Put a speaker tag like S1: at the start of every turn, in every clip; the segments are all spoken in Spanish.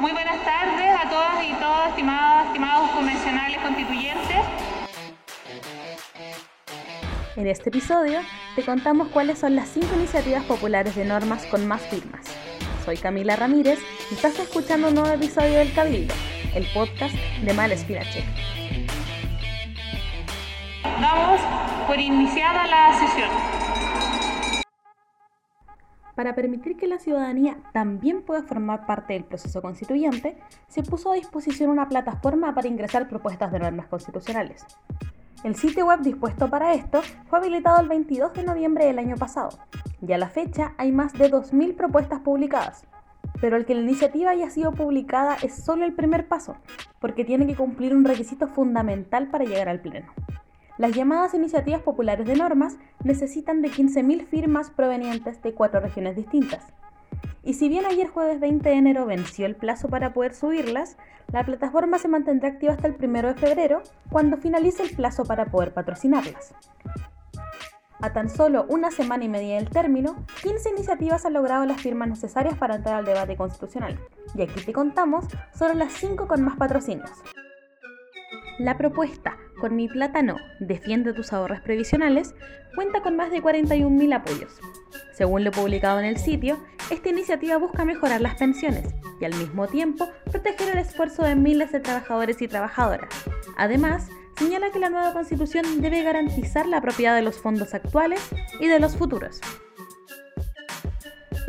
S1: Muy buenas tardes a todas y todos, estimados, estimados convencionales constituyentes.
S2: En este episodio te contamos cuáles son las cinco iniciativas populares de normas con más firmas. Soy Camila Ramírez y estás escuchando un nuevo episodio del Cabildo, el podcast de Mal Check.
S1: Damos por iniciada la sesión.
S2: Para permitir que la ciudadanía también pueda formar parte del proceso constituyente, se puso a disposición una plataforma para ingresar propuestas de normas constitucionales. El sitio web dispuesto para esto fue habilitado el 22 de noviembre del año pasado, y a la fecha hay más de 2.000 propuestas publicadas. Pero el que la iniciativa haya sido publicada es solo el primer paso, porque tiene que cumplir un requisito fundamental para llegar al Pleno. Las llamadas iniciativas populares de normas necesitan de 15.000 firmas provenientes de cuatro regiones distintas. Y si bien ayer jueves 20 de enero venció el plazo para poder subirlas, la plataforma se mantendrá activa hasta el 1 de febrero, cuando finalice el plazo para poder patrocinarlas. A tan solo una semana y media del término, 15 iniciativas han logrado las firmas necesarias para entrar al debate constitucional. Y aquí te contamos solo las 5 con más patrocinios. La propuesta Con mi plata no, defiende tus ahorros previsionales cuenta con más de 41.000 apoyos. Según lo publicado en el sitio, esta iniciativa busca mejorar las pensiones y al mismo tiempo proteger el esfuerzo de miles de trabajadores y trabajadoras. Además, señala que la nueva constitución debe garantizar la propiedad de los fondos actuales y de los futuros.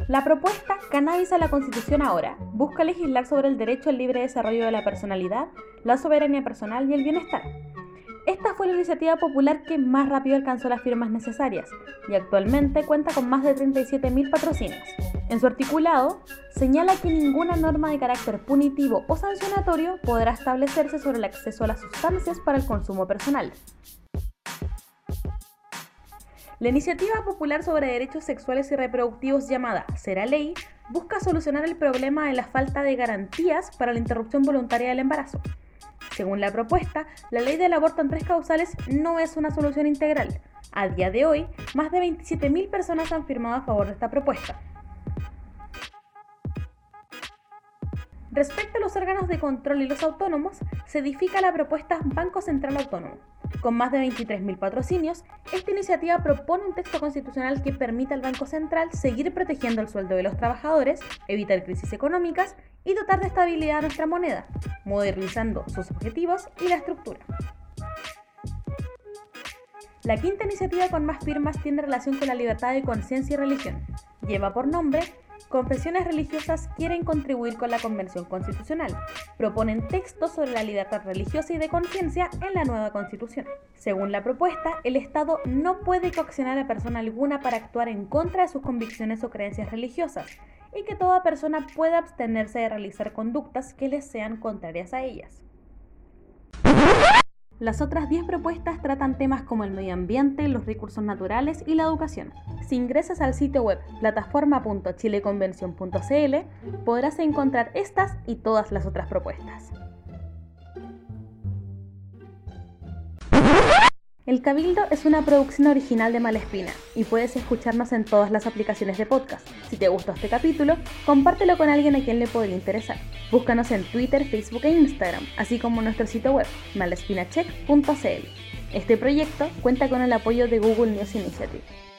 S2: La propuesta Cannabis a la Constitución ahora busca legislar sobre el derecho al libre desarrollo de la personalidad, la soberanía personal y el bienestar. Esta fue la iniciativa popular que más rápido alcanzó las firmas necesarias y actualmente cuenta con más de 37.000 patrocinios. En su articulado, señala que ninguna norma de carácter punitivo o sancionatorio podrá establecerse sobre el acceso a las sustancias para el consumo personal. La iniciativa popular sobre derechos sexuales y reproductivos llamada Será Ley busca solucionar el problema de la falta de garantías para la interrupción voluntaria del embarazo. Según la propuesta, la ley del aborto en tres causales no es una solución integral. A día de hoy, más de 27.000 personas han firmado a favor de esta propuesta. Respecto a los órganos de control y los autónomos, se edifica la propuesta Banco Central Autónomo. Con más de 23.000 patrocinios, esta iniciativa propone un texto constitucional que permita al Banco Central seguir protegiendo el sueldo de los trabajadores, evitar crisis económicas y dotar de estabilidad a nuestra moneda, modernizando sus objetivos y la estructura. La quinta iniciativa con más firmas tiene relación con la libertad de conciencia y religión. Lleva por nombre Confesiones religiosas quieren contribuir con la Convención Constitucional. Proponen textos sobre la libertad religiosa y de conciencia en la nueva Constitución. Según la propuesta, el Estado no puede coaccionar a persona alguna para actuar en contra de sus convicciones o creencias religiosas y que toda persona pueda abstenerse de realizar conductas que les sean contrarias a ellas. Las otras 10 propuestas tratan temas como el medio ambiente, los recursos naturales y la educación. Si ingresas al sitio web plataforma.chileconvención.cl podrás encontrar estas y todas las otras propuestas. El Cabildo es una producción original de Malespina y puedes escucharnos en todas las aplicaciones de podcast. Si te gustó este capítulo, compártelo con alguien a quien le podría interesar. Búscanos en Twitter, Facebook e Instagram, así como en nuestro sitio web malespinacheck.cl. Este proyecto cuenta con el apoyo de Google News Initiative.